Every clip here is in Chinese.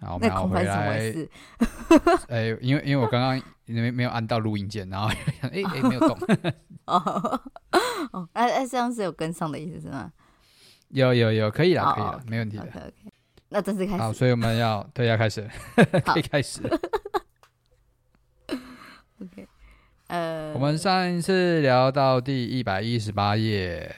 好，我们要回来。哎，因为因为我刚刚没没有按到录音键，然后 哎哎没有动。哦 哦，哎哎，这样是有跟上的意思是吗？有有有，可以了，可以了，没问题 OK，那正式开始。好，所以我们要对要开始，可以开始。OK，呃，我们上一次聊到第一百一十八页，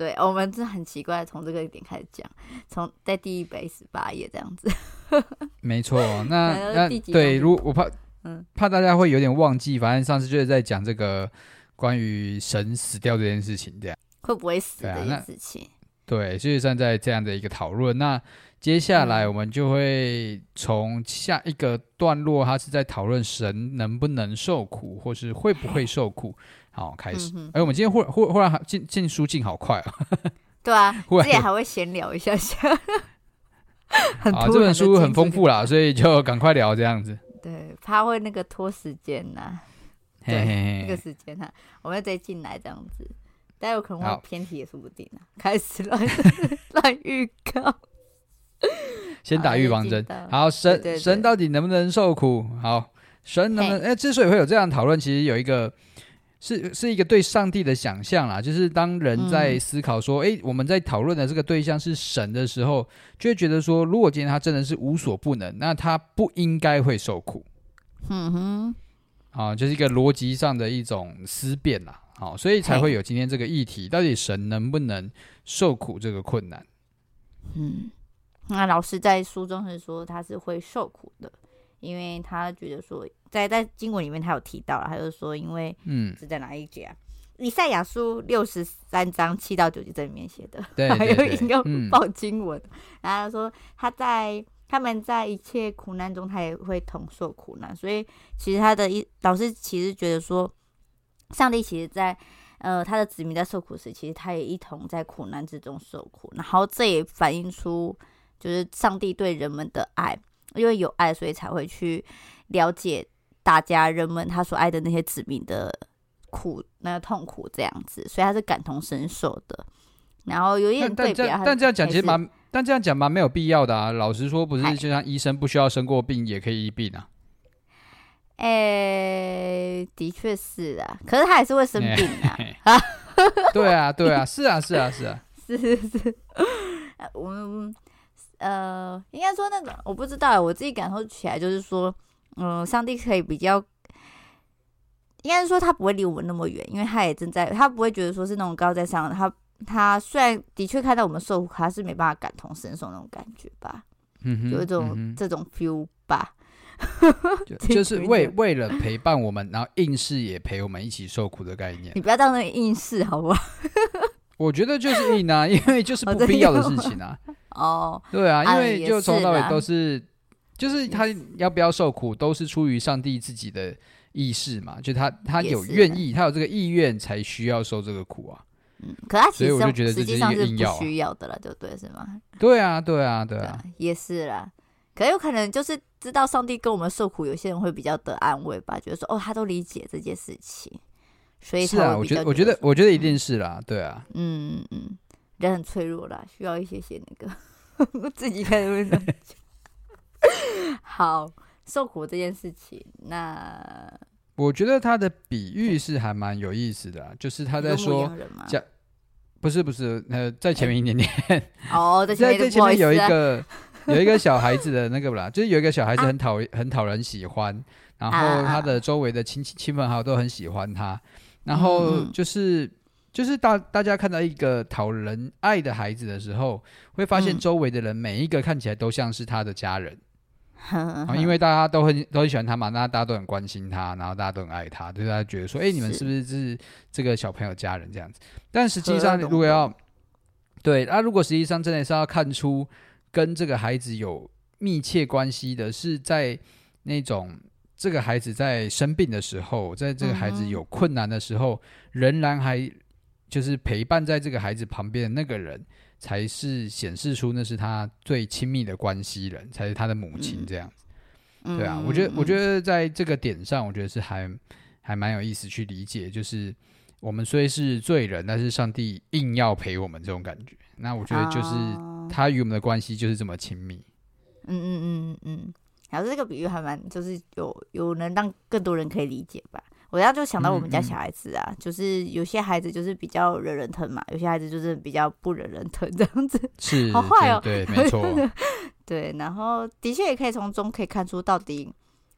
对，我们是很奇怪，从这个点开始讲，从在第一百一十八页这样子，没错。那那对，如果我怕，嗯，怕大家会有点忘记，反正上次就是在讲这个关于神死掉这件事情，这样会不会死这件事情？对，就是站在这样的一个讨论。那接下来我们就会从下一个段落，它是在讨论神能不能受苦，或是会不会受苦。好，开始。哎、欸，我们今天忽忽忽然进进书进好快啊！对啊，之前还会闲聊一下下。啊，这本书很丰富啦，所以就赶快聊这样子。对，怕会那个拖时间呐。对，嘿嘿嘿那个时间哈，我们要再进来这样子，但有可能会偏题也说不定啊。开始乱乱预告。先打预防针。好，神神到底能不能受苦？好，神能不能？哎，之所以会有这样讨论，其实有一个是是一个对上帝的想象啦。就是当人在思考说，哎、嗯，我们在讨论的这个对象是神的时候，就会觉得说，如果今天他真的是无所不能，那他不应该会受苦。嗯哼，啊，就是一个逻辑上的一种思辨啦。好，所以才会有今天这个议题：到底神能不能受苦这个困难？嗯。那老师在书中是说他是会受苦的，因为他觉得说在在经文里面他有提到了，他就说因为嗯是在哪一节啊？以赛亚书六十三章七到九节这里面写的，对，对，对，还有引用报经文，嗯、然后他说他在他们在一切苦难中，他也会同受苦难，所以其实他的一老师其实觉得说，上帝其实在呃他的子民在受苦时，其实他也一同在苦难之中受苦，然后这也反映出。就是上帝对人们的爱，因为有爱，所以才会去了解大家人们他所爱的那些子民的苦，那个痛苦这样子，所以他是感同身受的。然后有一点对比，但这样讲其实蛮，但这样讲蛮没有必要的啊。老实说，不是就像医生不需要生过病也可以医病啊？哎、欸，的确是啊，可是他还是会生病啊。对啊，对啊，是啊，是啊，是啊，是 是是，我们。呃，应该说那种我不知道，我自己感受起来就是说，嗯，上帝可以比较，应该是说他不会离我们那么远，因为他也正在，他不会觉得说是那种高在上的，他他虽然的确看到我们受苦，他是没办法感同身受那种感觉吧，嗯哼，有一种、嗯、这种 feel 吧，就就是为为了陪伴我们，然后硬是也陪我们一起受苦的概念，你不要当那个硬是好不好？我觉得就是硬啊，因为就是不必要的事情啊。哦，对啊，因为就从头到尾都，是就是他要不要受苦，都是出于上帝自己的意识嘛，就他他有愿意，他有这个意愿，才需要受这个苦啊。嗯，可他其实我就觉得实际上是不需要的了，对不对？是吗？对啊，对啊，对啊，也是啦。可有可能就是知道上帝跟我们受苦，有些人会比较得安慰吧，觉得说哦，他都理解这件事情，所以是啊，我觉得，我觉得，我觉得一定是啦，对啊，嗯嗯。人很脆弱啦，需要一些些那个 自己开始会讲。好，受苦这件事情，那我觉得他的比喻是还蛮有意思的，就是他在说讲，不是不是，呃，在前面一点点哦，在 前面，前面有一个 有一个小孩子的那个啦，就是有一个小孩子很讨很讨人喜欢，然后他的周围的亲戚亲朋好友都很喜欢他，然后就是。就是大大家看到一个讨人爱的孩子的时候，会发现周围的人每一个看起来都像是他的家人，嗯、因为大家都很都很喜欢他嘛，那大家都很关心他，然后大家都很爱他，对大家觉得说，哎、欸，你们是。不是是这个小朋友家人这样子？但实际上，如果要对，那、啊、如果实际上真的是要看出跟这个孩子有密切关系的，是在那种这个孩子在生病的时候，在这个孩子有困难的时候，嗯、仍然还就是陪伴在这个孩子旁边的那个人，才是显示出那是他最亲密的关系人，才是他的母亲这样子。嗯、对啊，我觉得，我觉得在这个点上，我觉得是还还蛮有意思去理解，就是我们虽是罪人，但是上帝硬要陪我们这种感觉。那我觉得就是他与我们的关系就是这么亲密。嗯嗯嗯嗯，然后这个比喻还蛮，就是有有能让更多人可以理解吧。我要就想到我们家小孩子啊，嗯嗯就是有些孩子就是比较惹人疼嘛，有些孩子就是比较不惹人疼这样子，是好坏哦，对，对，没错，对。然后的确也可以从中可以看出到底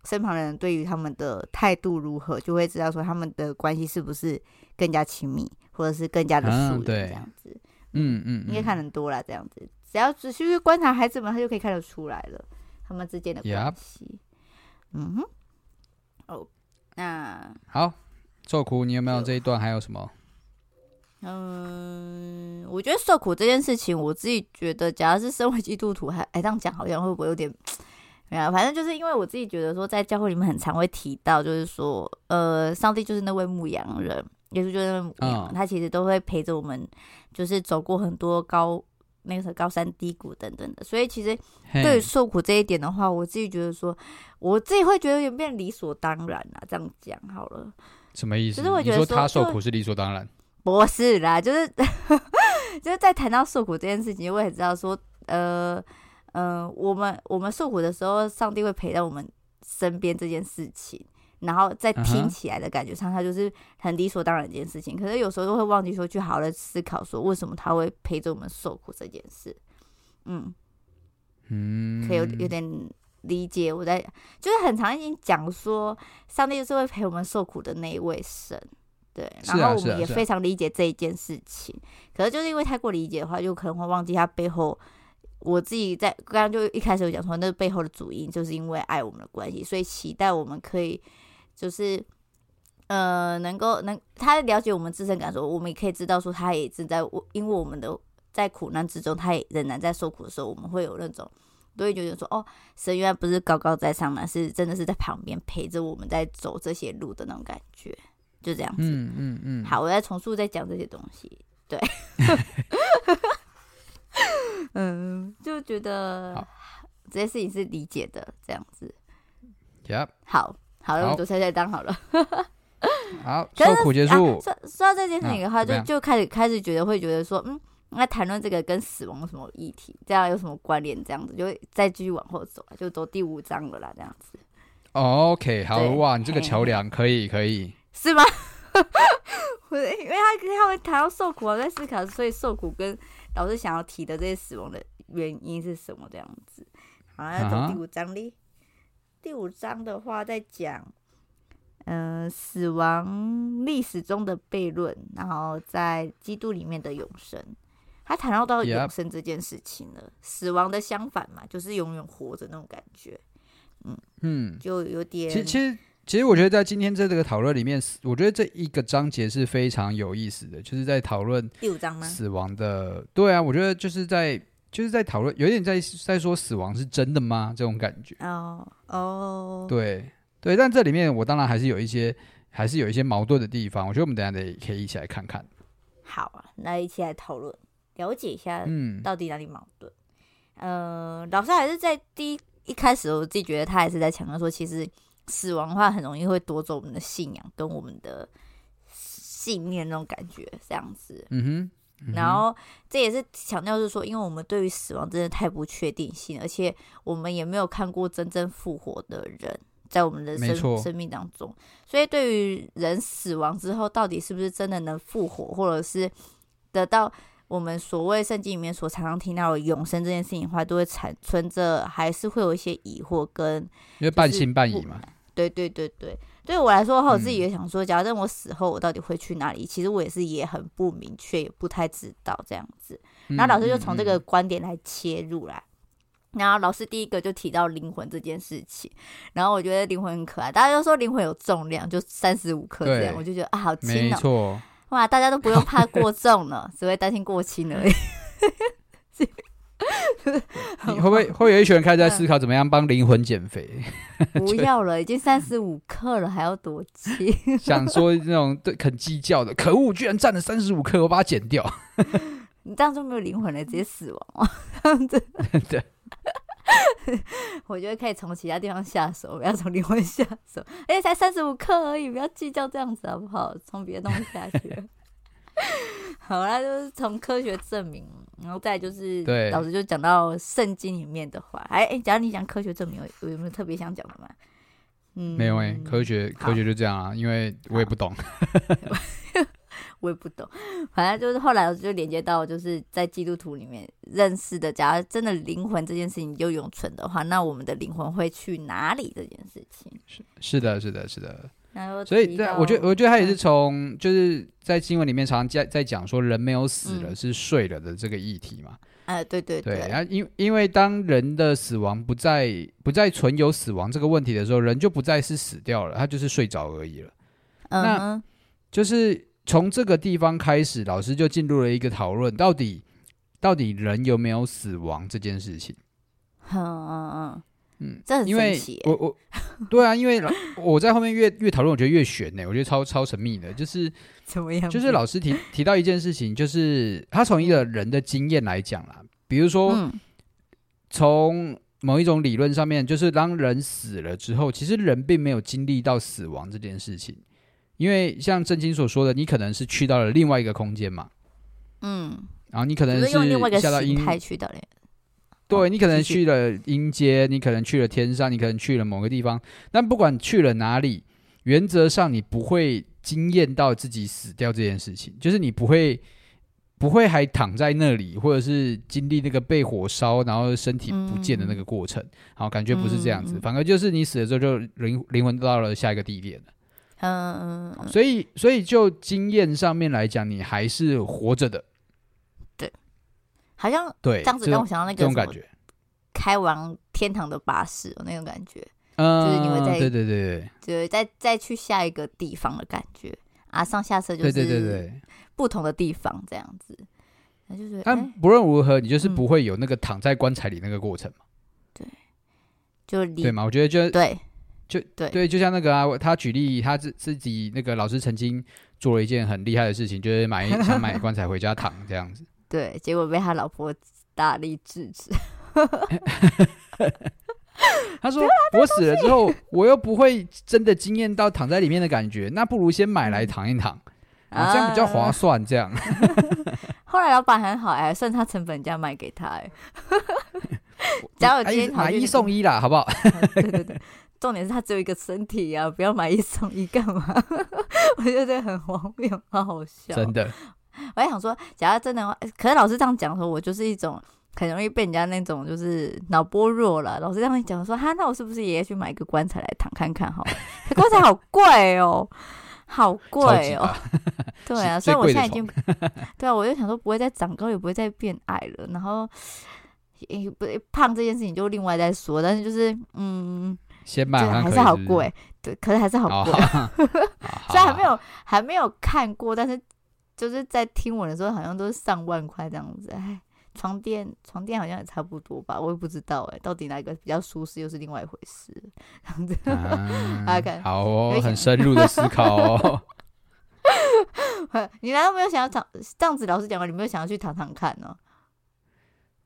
身旁的人对于他们的态度如何，就会知道说他们的关系是不是更加亲密，或者是更加的疏远这样子。嗯嗯，应该看很多了这样子。只要仔细去观察孩子们，他就可以看得出来了，他们之间的关系。嗯哼。哦，那好，受苦，你有没有这一段？还有什么？嗯，我觉得受苦这件事情，我自己觉得，假如是身为基督徒，还哎这样讲，好像会不会有点？没有，反正就是因为我自己觉得说，在教会里面很常会提到，就是说，呃，上帝就是那位牧羊人，耶稣就是牧羊人，他其实都会陪着我们，就是走过很多高。那个时候高山低谷等等的，所以其实对于受苦这一点的话，我自己觉得说，我自己会觉得有点变理所当然了。这样讲好了，什么意思？就是我觉得他受苦是理所当然？不是啦，就是 就是在谈到受苦这件事情，我也知道说，呃呃，我们我们受苦的时候，上帝会陪在我们身边这件事情。然后在听起来的感觉上，他就是很理所当然的一件事情。可是有时候都会忘记说，去好好的思考说，为什么他会陪着我们受苦这件事。嗯嗯，可以有有点理解。我在就是很常已经讲说，上帝就是会陪我们受苦的那一位神。对，然后我们也非常理解这一件事情。可是就是因为太过理解的话，就可能会忘记他背后。我自己在刚刚就一开始有讲说，那背后的主因就是因为爱我们的关系，所以期待我们可以。就是，呃，能够能他了解我们自身感受，我们也可以知道说，他也正在因为我们的在苦难之中，他也仍然在受苦的时候，我们会有那种都会觉得说，哦，神原来不是高高在上嘛，是真的是在旁边陪着我们在走这些路的那种感觉，就这样子。嗯嗯嗯。好，我再重述再讲这些东西。对。嗯，就觉得这些事情是理解的，这样子。Yep. 好。好了，我们读猜猜当好了。好，受苦结束。说说到这件事情的话，就就开始开始觉得会觉得说，嗯，那谈论这个跟死亡有什么议题？这样有什么关联？这样子就会再继续往后走，就走第五章了啦。这样子。OK，好哇，你这个桥梁可以可以。是吗？不是，因为他他会谈到受苦，我在思考，所以受苦跟老师想要提的这些死亡的原因是什么？这样子。好，那走第五章里。第五章的话，在讲，嗯、呃，死亡历史中的悖论，然后在基督里面的永生，他谈到到永生这件事情了。死亡的相反嘛，就是永远活着那种感觉。嗯嗯，就有点。其实其实其实，我觉得在今天在这个讨论里面，我觉得这一个章节是非常有意思的，就是在讨论第五章吗？死亡的，对啊，我觉得就是在。就是在讨论，有点在在说死亡是真的吗？这种感觉。哦哦，对对，但这里面我当然还是有一些，还是有一些矛盾的地方。我觉得我们等下得可以一起来看看。好啊，那一起来讨论，了解一下，嗯，到底哪里矛盾？嗯、呃，老师还是在第一一开始，我自己觉得他还是在强调说，其实死亡的话很容易会夺走我们的信仰跟我们的信念那种感觉，这样子。嗯哼。然后这也是强调，是说，因为我们对于死亡真的太不确定性，而且我们也没有看过真正复活的人在我们的生生命当中，所以对于人死亡之后到底是不是真的能复活，或者是得到我们所谓圣经里面所常常听到的永生这件事情的话，都会产存着还是会有一些疑惑跟，因为半信半疑嘛。对对对对。对我来说我自己也想说，假如我死后，我到底会去哪里？嗯、其实我也是也很不明确，也不太知道这样子。然后老师就从这个观点来切入来。嗯嗯、然后老师第一个就提到灵魂这件事情，然后我觉得灵魂很可爱，大家都说灵魂有重量，就三十五克这样，我就觉得啊，好轻哦。没错。哇，大家都不用怕过重了，只会担心过轻而已。你会不会 会有一群人开始在思考怎么样帮灵魂减肥？不要了，已经三十五克了，还要多气？想说那种对肯计较的，可恶，居然占了三十五克，我把它减掉。你这样就没有灵魂了，直接死亡哦。这样子，对。我觉得可以从其他地方下手，不要从灵魂下手。而且才三十五克而已，不要计较这样子好不好？从别的东西下去。好啦，就是从科学证明，然后再就是，对，老师就讲到圣经里面的话。哎哎，假如你讲科学证明，有有没有特别想讲的吗？嗯，没有哎、欸，科学科学就这样啊，因为我也不懂。我也不懂，反正就是后来我就连接到，就是在基督徒里面认识的。假如真的灵魂这件事情就永存的话，那我们的灵魂会去哪里？这件事情是是的，是的，是的。所以，对，我觉得，我觉得他也是从就是在新闻里面常常在在讲说，人没有死了，是睡了的这个议题嘛。哎、嗯，对对对。然后，因因为当人的死亡不再不再存有死亡这个问题的时候，人就不再是死掉了，他就是睡着而已了。嗯，那就是。从这个地方开始，老师就进入了一个讨论，到底到底人有没有死亡这件事情？嗯嗯嗯嗯，这很神奇。我我对啊，因为我在后面越越讨论，我觉得越悬呢，我觉得超超神秘的，就是 怎么样？就是老师提提到一件事情，就是他从一个人的经验来讲啦，比如说从某一种理论上面，就是当人死了之后，其实人并没有经历到死亡这件事情。因为像正经所说的，你可能是去到了另外一个空间嘛，嗯，然后你可能是下到阴去的嘞，对，你可能去了阴间，你可能去了天上，你可能去了某个地方。但不管去了哪里，原则上你不会惊艳到自己死掉这件事情，就是你不会不会还躺在那里，或者是经历那个被火烧，然后身体不见的那个过程。好，感觉不是这样子，反而就是你死了之后，就灵灵魂到了下一个地点了。嗯，所以，所以就经验上面来讲，你还是活着的。对，好像对这样子让我想到那个这种感觉，开往天堂的巴士那种感觉，嗯，就是你会在对对对对，再再去下一个地方的感觉啊，上下车就是对对对不同的地方这样子，那就是但不论如何，你就是不会有那个躺在棺材里那个过程嘛？对，就对嘛？我觉得就对。就对对，就像那个啊，他举例，他自自己那个老师曾经做了一件很厉害的事情，就是买想买棺材回家躺这样子。对，结果被他老婆大力制止。他说：“我死了之后，我又不会真的惊艳到躺在里面的感觉，那不如先买来躺一躺，啊，这样比较划算。”这样。后来老板很好哎，算他成本价卖给他 哎。假如今天买一送一啦，好不好？对对对。重点是他只有一个身体呀、啊，不要买一送一干嘛？我觉得这很荒谬，好好笑。真的，我还想说，假如真的话，可是老师这样讲说，我就是一种很容易被人家那种就是脑波弱了。老师这样讲说，哈，那我是不是也要去买一个棺材来躺看看？好，棺材好贵哦，好贵哦。对啊，所以我现在已经 对啊，我就想说，不会再长高，也不会再变矮了。然后也不胖这件事情就另外再说，但是就是嗯。先买还是好贵，对，可是还是好贵。虽然还没有还没有看过，但是就是在听闻的时候，好像都是上万块这样子。哎，床垫床垫好像也差不多吧，我也不知道哎，到底哪个比较舒适又是另外一回事。这样子，大家 看，好哦，很深入的思考哦。你难道没有想要躺？这样子老实讲，你没有想要去躺躺看呢？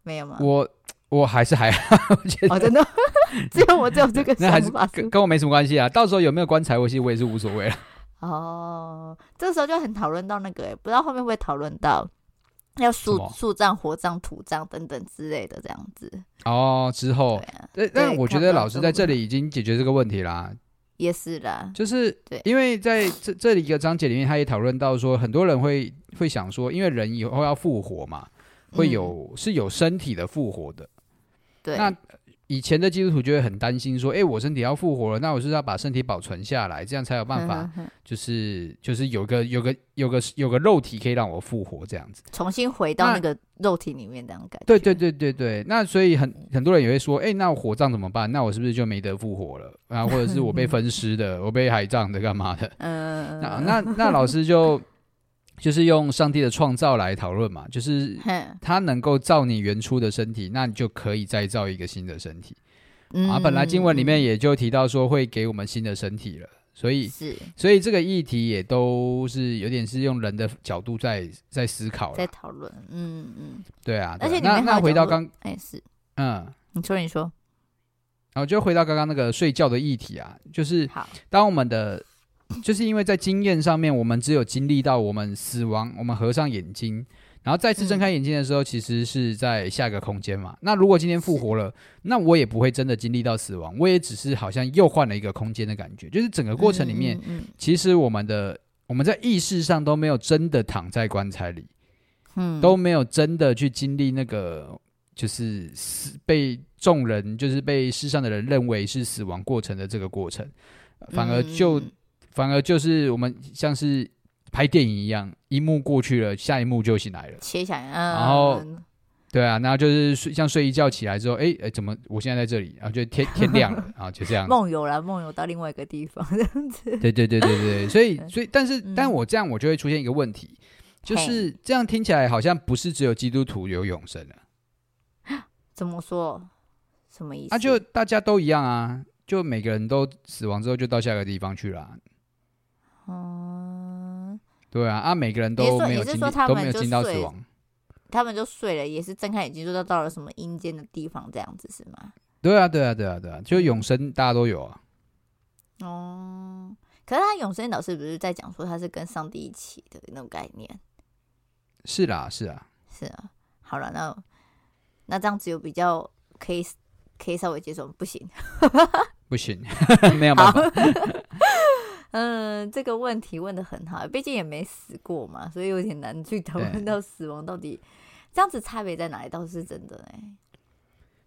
没有吗？我。我还是还好，我觉得、哦、真的只有我只有这个想法，跟跟我没什么关系啊。到时候有没有棺材，我其实我也是无所谓了。哦，这个时候就很讨论到那个，不知道后面会不会讨论到要树树葬、火葬、土葬等等之类的这样子。哦，之后，对啊、但我觉得老师在这里已经解决这个问题啦。也是啦，就是对，因为在这这里一个章节里面，他也讨论到说，很多人会会想说，因为人以后要复活嘛，会有、嗯、是有身体的复活的。对那以前的基督徒就会很担心说：“哎、欸，我身体要复活了，那我是，是要把身体保存下来，这样才有办法，就是就是有个有个有个有个肉体可以让我复活，这样子重新回到那个肉体里面，那种感觉。”对对对对对，那所以很很多人也会说：“哎、欸，那我火葬怎么办？那我是不是就没得复活了？啊，或者是我被 分尸的，我被海葬的，干嘛的？”嗯，那那那老师就就是用上帝的创造来讨论嘛，就是他能够造你原初的身体，那你就可以再造一个新的身体。嗯、啊，本来经文里面也就提到说会给我们新的身体了，所以是，所以这个议题也都是有点是用人的角度在在思考，在讨论。嗯嗯，对啊，对啊，而且那那回到刚，哎是，嗯，你说你说，然后就回到刚刚那个睡觉的议题啊，就是当我们的。就是因为在经验上面，我们只有经历到我们死亡，我们合上眼睛，然后再次睁开眼睛的时候，其实是在下一个空间嘛。嗯、那如果今天复活了，那我也不会真的经历到死亡，我也只是好像又换了一个空间的感觉。就是整个过程里面，其实我们的我们在意识上都没有真的躺在棺材里，嗯，都没有真的去经历那个就是死被众人就是被世上的人认为是死亡过程的这个过程，反而就。嗯反而就是我们像是拍电影一样，一幕过去了，下一幕就醒来了，切下来，然后，对啊，然后就是睡，像睡一觉起来之后，哎哎，怎么我现在在这里？然后就天天亮了，然后就这样，梦游了，梦游到另外一个地方，这样子。对对对对对，所以 所以，但是，但我这样，我就会出现一个问题，就是这样听起来好像不是只有基督徒有永生了。怎么说？什么意思？那就大家都一样啊，就每个人都死亡之后就到下一个地方去了。嗯，对啊，啊，每个人都没有经历，都没有经到死亡，他们就睡了，也是睁开眼睛就到了什么阴间的地方，这样子是吗？对啊，对啊，对啊，对啊，就永生大家都有啊。哦，可是他永生老师不是在讲说他是跟上帝一起的那种概念？是啦，是啊，是啊。好了，那那这样子有比较可以可以稍微接受，不行，不行，没有办法。嗯，这个问题问的很好，毕竟也没死过嘛，所以有点难去讨论到死亡到底这样子差别在哪里，倒是真的哎。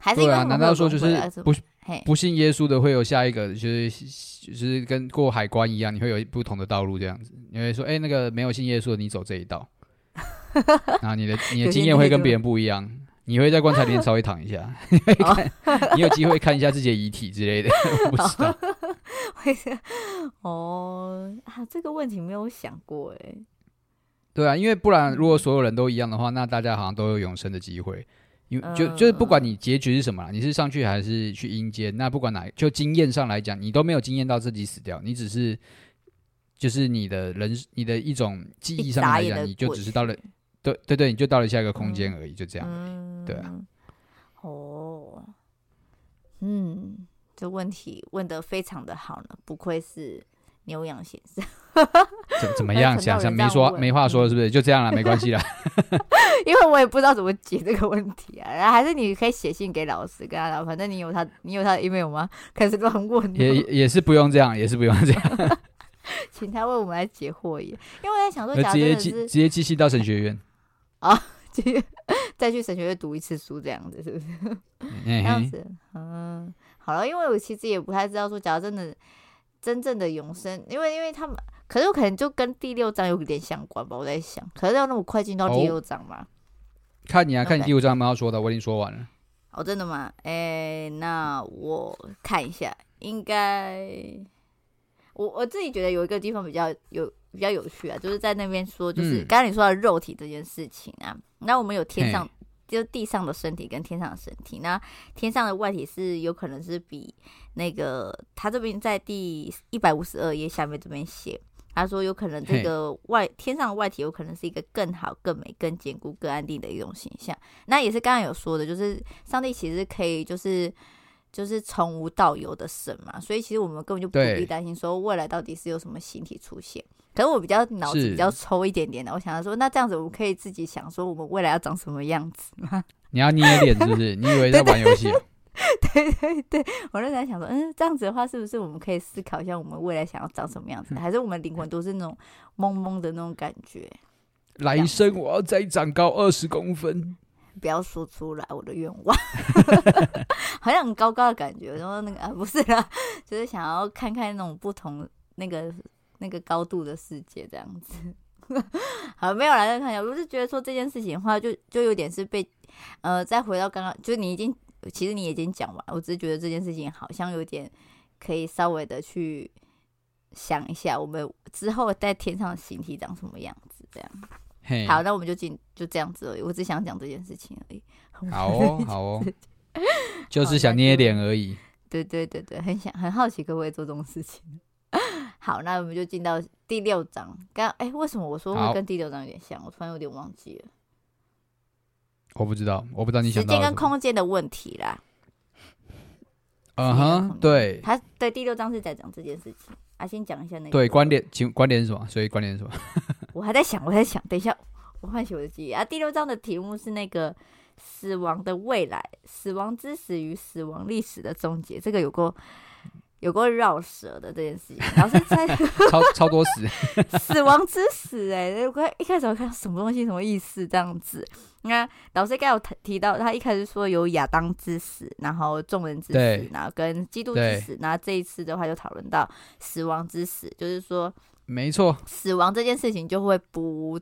还是对啊？难道说就是不不信耶稣的会有下一个，就是就是跟过海关一样，你会有不同的道路这样子？你会说，哎，那个没有信耶稣的，你走这一道，然后你的你的经验会跟别人不一样，你会在棺材里面稍微躺一下，你会看，你有机会看一下自己的遗体之类的，我不知道。会哦啊，这个问题没有想过哎。对啊，因为不然，如果所有人都一样的话，那大家好像都有永生的机会。因为就就是不管你结局是什么，你是上去还是去阴间，那不管哪，就经验上来讲，你都没有经验到自己死掉，你只是就是你的人，你的一种记忆上来讲，你就只是到了，对对对，你就到了下一个空间而已，就这样。对啊。哦，嗯。这问题问得非常的好呢，不愧是牛羊先生。怎怎么样？想想没说没话说，是不是？就这样了，没关系了。因为我也不知道怎么解这个问题啊，然后还是你可以写信给老师，跟他聊。反正你有他，你有他的 email 吗？开始乱问。也也是不用这样，也是不用这样。请他为我们来解惑也，因为我在想说，直接寄直接寄信到神学院啊，直接再去神学院读一次书，这样子是不是？这样子，嗯。好了，因为我其实也不太知道说，假如真的真正的永生，因为因为他们，可是我可能就跟第六章有点相关吧。我在想，可是要那么快进到第六章吗？看你啊，看你第六章有没有要说的，我已经说完了。哦，真的吗？哎，那我看一下，应该我我自己觉得有一个地方比较有比较有趣啊，就是在那边说，就是刚刚你说的肉体这件事情啊，那我们有天上。就地上的身体跟天上的身体，那天上的外体是有可能是比那个他这边在第一百五十二页下面这边写，他说有可能这个外天上的外体有可能是一个更好、更美、更坚固、更安定的一种形象。那也是刚刚有说的，就是上帝其实可以就是就是从无到有的神嘛，所以其实我们根本就不必担心说未来到底是有什么形体出现。可是我比较脑子比较抽一点点的，我想要说，那这样子我们可以自己想说，我们未来要长什么样子吗？你要捏脸是不是？你以为在玩游戏？对对对，我就在想说，嗯，这样子的话，是不是我们可以思考一下，我们未来想要长什么样子？还是我们灵魂都是那种懵懵的那种感觉？来生我要再长高二十公分，不要说出来我的愿望，好像很高高的感觉。然后那个啊，不是啦，就是想要看看那种不同那个。那个高度的世界这样子，好，没有来再看一下。我是觉得说这件事情的话就，就就有点是被，呃，再回到刚刚，就你已经，其实你已经讲完。我只是觉得这件事情好像有点可以稍微的去想一下，我们之后在天上的形体长什么样子，这样。嘿，好，那我们就进就这样子而已。我只想讲这件事情而已。好哦，好哦，就是想捏脸而已。对对对对，很想很好奇可不可以做这种事情。好，那我们就进到第六章。刚哎，为什么我说会跟第六章有点像？我突然有点忘记了。我不知道，我不知道你想到时间跟空间的问题啦。嗯哼，对，他对第六章是在讲这件事情。啊，先讲一下那个。对，观点，请观点是什么？所以观点是什么？我还在想，我在想，等一下，我唤醒我的记忆啊。第六章的题目是那个死亡的未来，死亡之死与死亡历史的终结。这个有过。有过绕舌的这件事情，老师在 超超多死 死亡之死哎、欸，我一开始我看什么东西什么意思这样子。那老师刚有提到，他一开始说有亚当之死，然后众人之死，然后跟基督之死，然后这一次的话就讨论到死亡之死，就是说没错，死亡这件事情就会不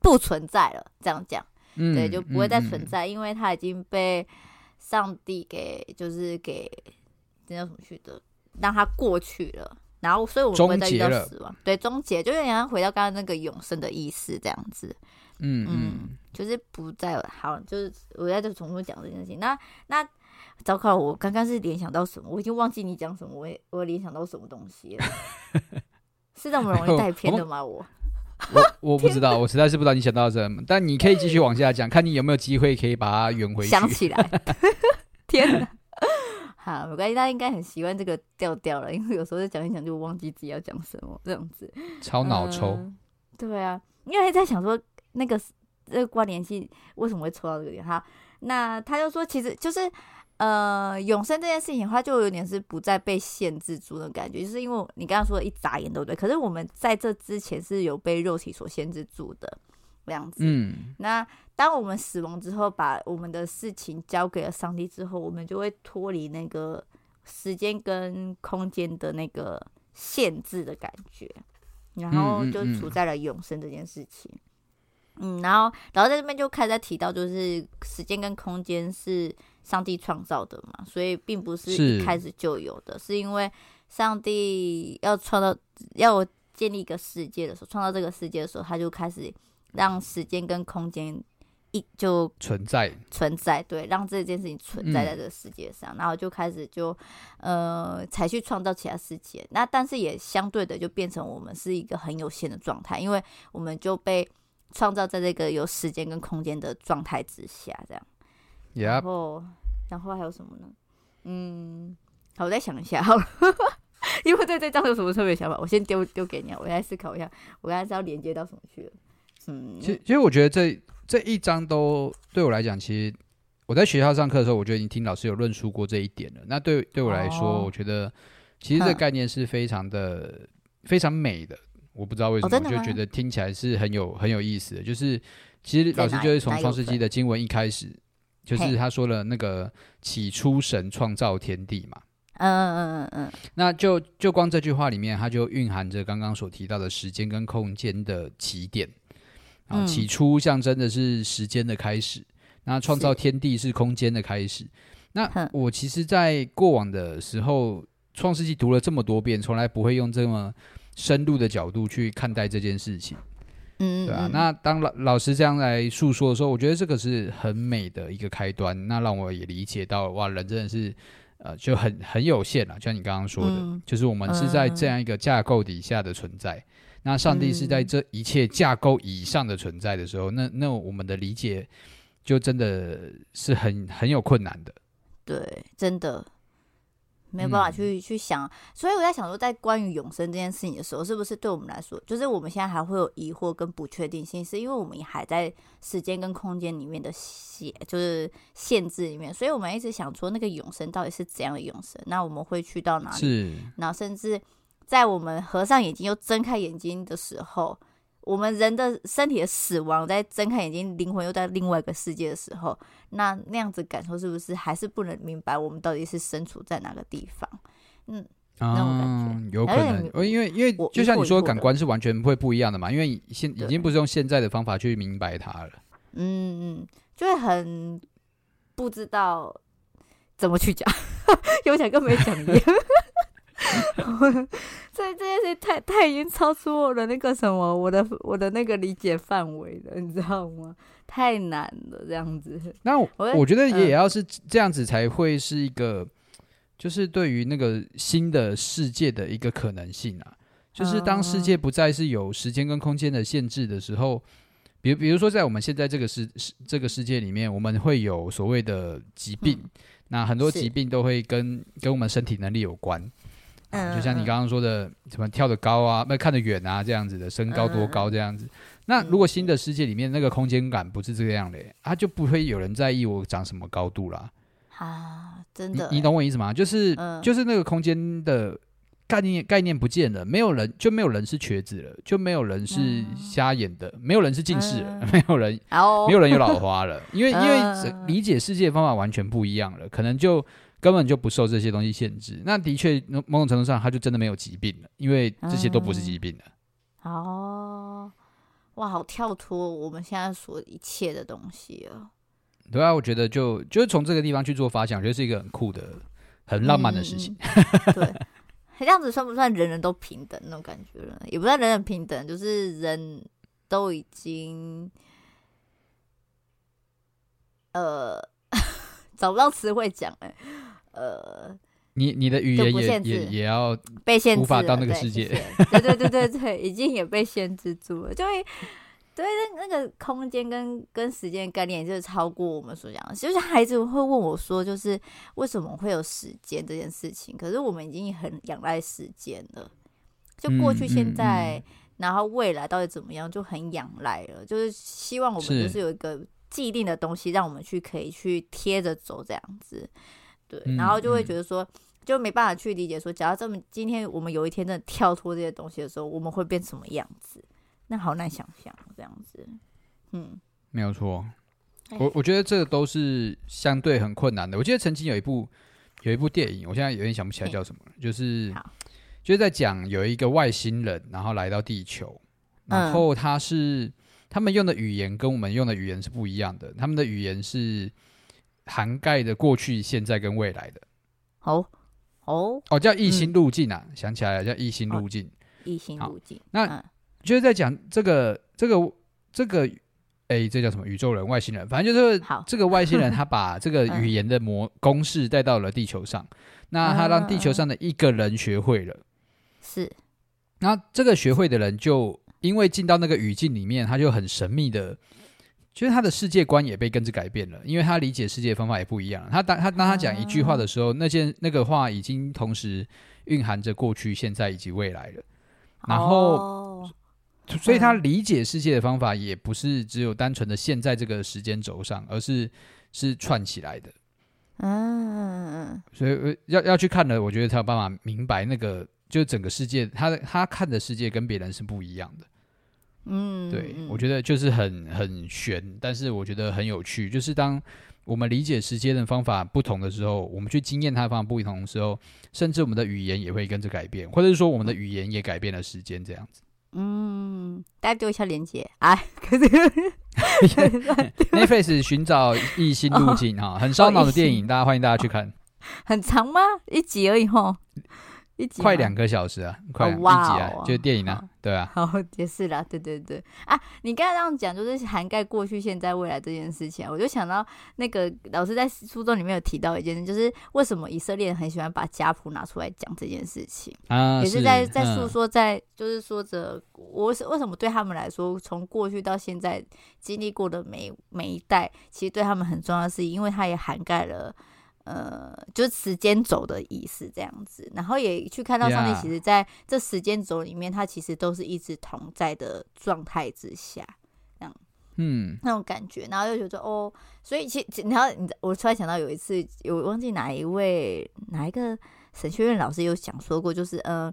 不存在了，这样讲，嗯、对，就不会再存在，因为他已经被上帝给就是给。这叫什么去的？让它过去了，然后所以我们不会再遇到死亡，对，终结，就有点像回到刚刚那个永生的意思这样子。嗯嗯，就是不再有好，就是我在这重复讲这件事情。那那糟糕，我刚刚是联想到什么？我已经忘记你讲什么，我也我联想到什么东西了？是那么容易带偏的吗？我我我不知道，我实在是不知道你想到什么。但你可以继续往下讲，看你有没有机会可以把它圆回去。想起来，天哪！啊，没关系，他应该很习惯这个调调了，因为有时候在讲一讲就忘记自己要讲什么这样子，超脑抽、嗯。对啊，因为在想说那个这个关联性为什么会抽到这个点哈？那他就说，其实就是呃永生这件事情的话，就有点是不再被限制住的感觉，就是因为你刚刚说的一眨眼，对不对？可是我们在这之前是有被肉体所限制住的。这样子，嗯，那当我们死亡之后，把我们的事情交给了上帝之后，我们就会脱离那个时间跟空间的那个限制的感觉，然后就处在了永生这件事情。嗯，然后，然后在这边就开始在提到，就是时间跟空间是上帝创造的嘛，所以并不是一开始就有的，是，是因为上帝要创造、要建立一个世界的时候，创造这个世界的时候，他就开始。让时间跟空间一就存在存在，对，让这件事情存在在这个世界上，嗯、然后就开始就呃才去创造其他世界。那但是也相对的就变成我们是一个很有限的状态，因为我们就被创造在这个有时间跟空间的状态之下，这样。然后然后还有什么呢？嗯，好，我再想一下好了，因为对这张有什么特别想法，我先丢丢给你，我来思考一下，我刚才是要连接到什么去了。嗯，其实其实我觉得这这一章都对我来讲，其实我在学校上课的时候，我就已经听老师有论述过这一点了。那对对我来说，哦、我觉得其实这个概念是非常的、嗯、非常美的。我不知道为什么，我就觉得听起来是很有很有意思的。就是其实老师就是从创世纪的经文一开始，就是他说了那个起初神创造天地嘛。嗯嗯嗯嗯嗯。那就就光这句话里面，它就蕴含着刚刚所提到的时间跟空间的起点。啊，起初象征的是时间的开始，那创造天地是空间的开始。那我其实，在过往的时候，创世纪读了这么多遍，从来不会用这么深入的角度去看待这件事情。嗯，对啊。那当老老师这样来诉说的时候，我觉得这个是很美的一个开端。那让我也理解到，哇，人真的是呃，就很很有限了，就像你刚刚说的，嗯、就是我们是在这样一个架构底下的存在。那上帝是在这一切架构以上的存在的时候，嗯、那那我们的理解就真的是很很有困难的。对，真的没有办法去、嗯、去想。所以我在想说，在关于永生这件事情的时候，是不是对我们来说，就是我们现在还会有疑惑跟不确定性，是因为我们还在时间跟空间里面的限，就是限制里面，所以我们一直想说，那个永生到底是怎样的永生？那我们会去到哪里？是，然后甚至。在我们合上眼睛又睁开眼睛的时候，我们人的身体的死亡，在睁开眼睛，灵魂又在另外一个世界的时候，那那样子感受是不是还是不能明白我们到底是身处在哪个地方？嗯，那种感觉有可能，因为因为就像你说，感官是完全会不一样的嘛，因为现已经不是用现在的方法去明白它了。嗯嗯，就会很不知道怎么去讲，有讲跟没讲一样。这这件事太太已经超出我的那个什么，我的我的那个理解范围了，你知道吗？太难了，这样子。那我我觉得也要是这样子才会是一个，嗯、就是对于那个新的世界的一个可能性啊。就是当世界不再是有时间跟空间的限制的时候，比比如说在我们现在这个世世这个世界里面，我们会有所谓的疾病，嗯、那很多疾病都会跟跟我们身体能力有关。嗯，就像你刚刚说的，什么跳得高啊，那看得远啊，这样子的，身高多高这样子。嗯、那如果新的世界里面那个空间感不是这个样的，他就不会有人在意我长什么高度啦。啊，真的，你，你懂我意思吗？就是、嗯、就是那个空间的。概念概念不见了，没有人就没有人是瘸子了，就没有人是瞎眼的，嗯、没有人是近视了，嗯、没有人，哦、没有人有老花了，因为、嗯、因为理解世界的方法完全不一样了，可能就根本就不受这些东西限制。那的确，某种程度上，他就真的没有疾病了，因为这些都不是疾病了。嗯、哦，哇，好跳脱我们现在所一切的东西啊！对啊，我觉得就就是从这个地方去做发想，我觉得是一个很酷的、很浪漫的事情。嗯、对。这样子算不算人人都平等那种感觉了？也不算人人平等，就是人都已经呃 找不到词汇讲哎，呃，你你的语言也也也要被限制，无法到那个世界，对对对对对，已经也被限制住了，就会。对，那那个空间跟跟时间概念就是超过我们所讲的。就是孩子会问我说，就是为什么会有时间这件事情？可是我们已经很仰赖时间了，就过去、现在，然后未来到底怎么样，就很仰赖了。就是希望我们就是有一个既定的东西，让我们去可以去贴着走这样子。对，然后就会觉得说，就没办法去理解说，假如这么今天我们有一天真的跳脱这些东西的时候，我们会变什么样子？那好难想象这样子，嗯，没有错，我我觉得这个都是相对很困难的。我记得曾经有一部有一部电影，我现在有点想不起来叫什么，就是就是在讲有一个外星人，然后来到地球，然后他是他们用的语言跟我们用的语言是不一样的，他们的语言是涵盖的过去、现在跟未来的。哦哦哦，叫异星路径啊，想起来了，叫异星路径，异星路径，那。就是在讲这个这个这个，哎、欸，这叫什么宇宙人、外星人？反正就是这个外星人，他把这个语言的模公式带到了地球上，那他让地球上的一个人学会了，是。那这个学会的人就因为进到那个语境里面，他就很神秘的，就是他的世界观也被跟着改变了，因为他理解世界的方法也不一样。他当他当他讲一句话的时候，那件那个话已经同时蕴含着过去、现在以及未来了，然后。所以他理解世界的方法也不是只有单纯的现在这个时间轴上，而是是串起来的。嗯，所以要要去看了，我觉得才有办法明白那个，就整个世界，他他看的世界跟别人是不一样的。嗯，对，我觉得就是很很悬，但是我觉得很有趣。就是当我们理解时间的方法不同的时候，我们去经验它的方法不同的时候，甚至我们的语言也会跟着改变，或者是说我们的语言也改变了时间这样子。嗯，大家丢一下链接啊！可是 Netflix 寻找异星路径哈，哦、很烧脑的电影，哦、大家欢迎大家去看。很长吗？一集而已吼。一集快两个小时啊，快、哦、一集啊，就是电影啊，对啊。好，解释啦，对对对啊，你刚才这样讲，就是涵盖过去、现在、未来这件事情，啊我就想到那个老师在书中里面有提到一件事，就是为什么以色列人很喜欢把家谱拿出来讲这件事情啊，也是在在诉说在，在、嗯、就是说着我是为什么对他们来说，从过去到现在经历过的每每一代，其实对他们很重要，是因为它也涵盖了。呃，就是时间轴的意思这样子，然后也去看到上帝，其实在这时间轴里面，他其实都是一直同在的状态之下，这样，嗯，那种感觉，然后又觉得哦，所以其实，然后你我突然想到有一次，我忘记哪一位哪一个神学院老师有讲说过，就是呃，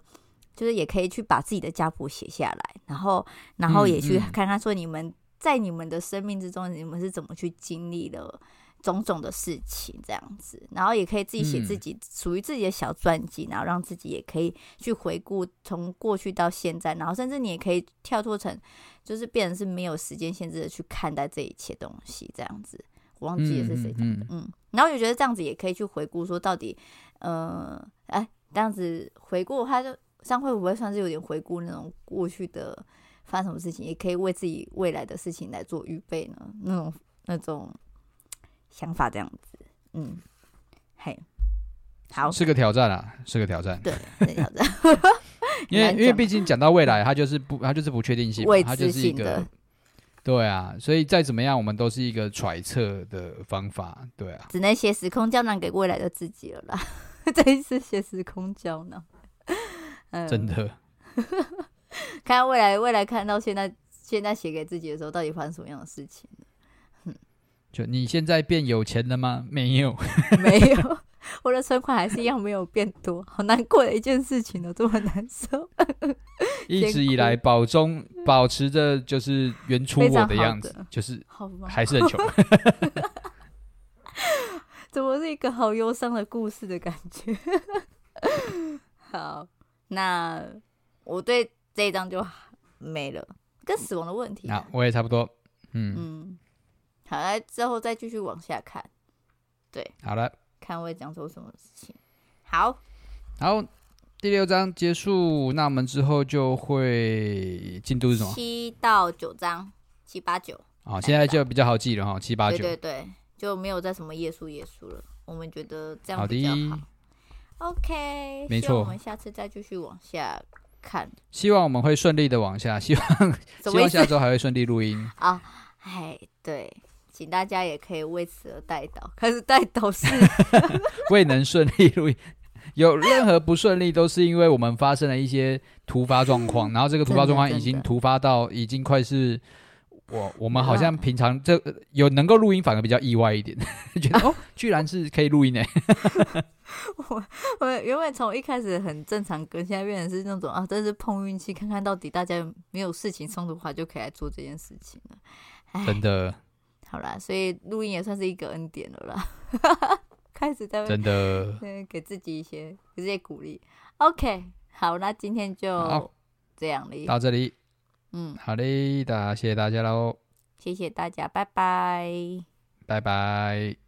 就是也可以去把自己的家谱写下来，然后然后也去看看说你们在你们的生命之中，你们是怎么去经历的。种种的事情这样子，然后也可以自己写自己属于自己的小传记，嗯、然后让自己也可以去回顾从过去到现在，然后甚至你也可以跳脱成，就是变成是没有时间限制的去看待这一切东西这样子。我忘记了是谁讲的，嗯，嗯，嗯，然后就觉得这样子也可以去回顾说到底，呃，哎，这样子回顾他就这样会不会算是有点回顾那种过去的发生什么事情，也可以为自己未来的事情来做预备呢？那种那种想法这样子，嗯，嘿，好，是个挑战啊，是个挑战，对，是挑战，因为因为毕竟讲到未来，它就是不，它就是不确定性，它就是一个。对啊，所以再怎么样，我们都是一个揣测的方法。对啊，只能写时空胶囊给未来的自己了啦。这一次写时空胶囊，嗯，真的。看未来，未来看到现在，现在写给自己的时候，到底发生什么样的事情？就你现在变有钱了吗？没有，没有。我的存款还是一样没有变多，好难过的一件事情哦，这么难受。一直以来保中保持着就是原初我的样子，就是还是很穷。怎么是一个好忧伤的故事的感觉？好，那我对这一章就没了，跟死亡的问题。啊，我也差不多。嗯嗯，好，了之后再继续往下看。对，好了。看会讲出什么事情。好，好，第六章结束，那我们之后就会进度是什么？七到九章，七八九。好，现在就比较好记了哈，七八九。对对对，就没有再什么页数页数了。我们觉得这样比较好。OK，没错。我们下次再继续往下看。希望我们会顺利的往下，希望希望下周还会顺利录音。啊，哎，对。请大家也可以为此而代祷，可是代祷是 未能顺利录音，有任何不顺利都是因为我们发生了一些突发状况，然后这个突发状况已经突发到已经快是我我们好像平常这有能够录音反而比较意外一点，觉得哦居然是可以录音呢。我我原本从一开始很正常，跟现在变成是那种啊，真是碰运气，看看到底大家没有事情冲突的话，就可以来做这件事情了。真的。好啦，所以录音也算是一个恩典了啦。开始在真的 给自己一些一些鼓励。OK，好，那今天就这样了，到这里。嗯，好嘞，大家谢谢大家喽。谢谢大家，拜拜，拜拜。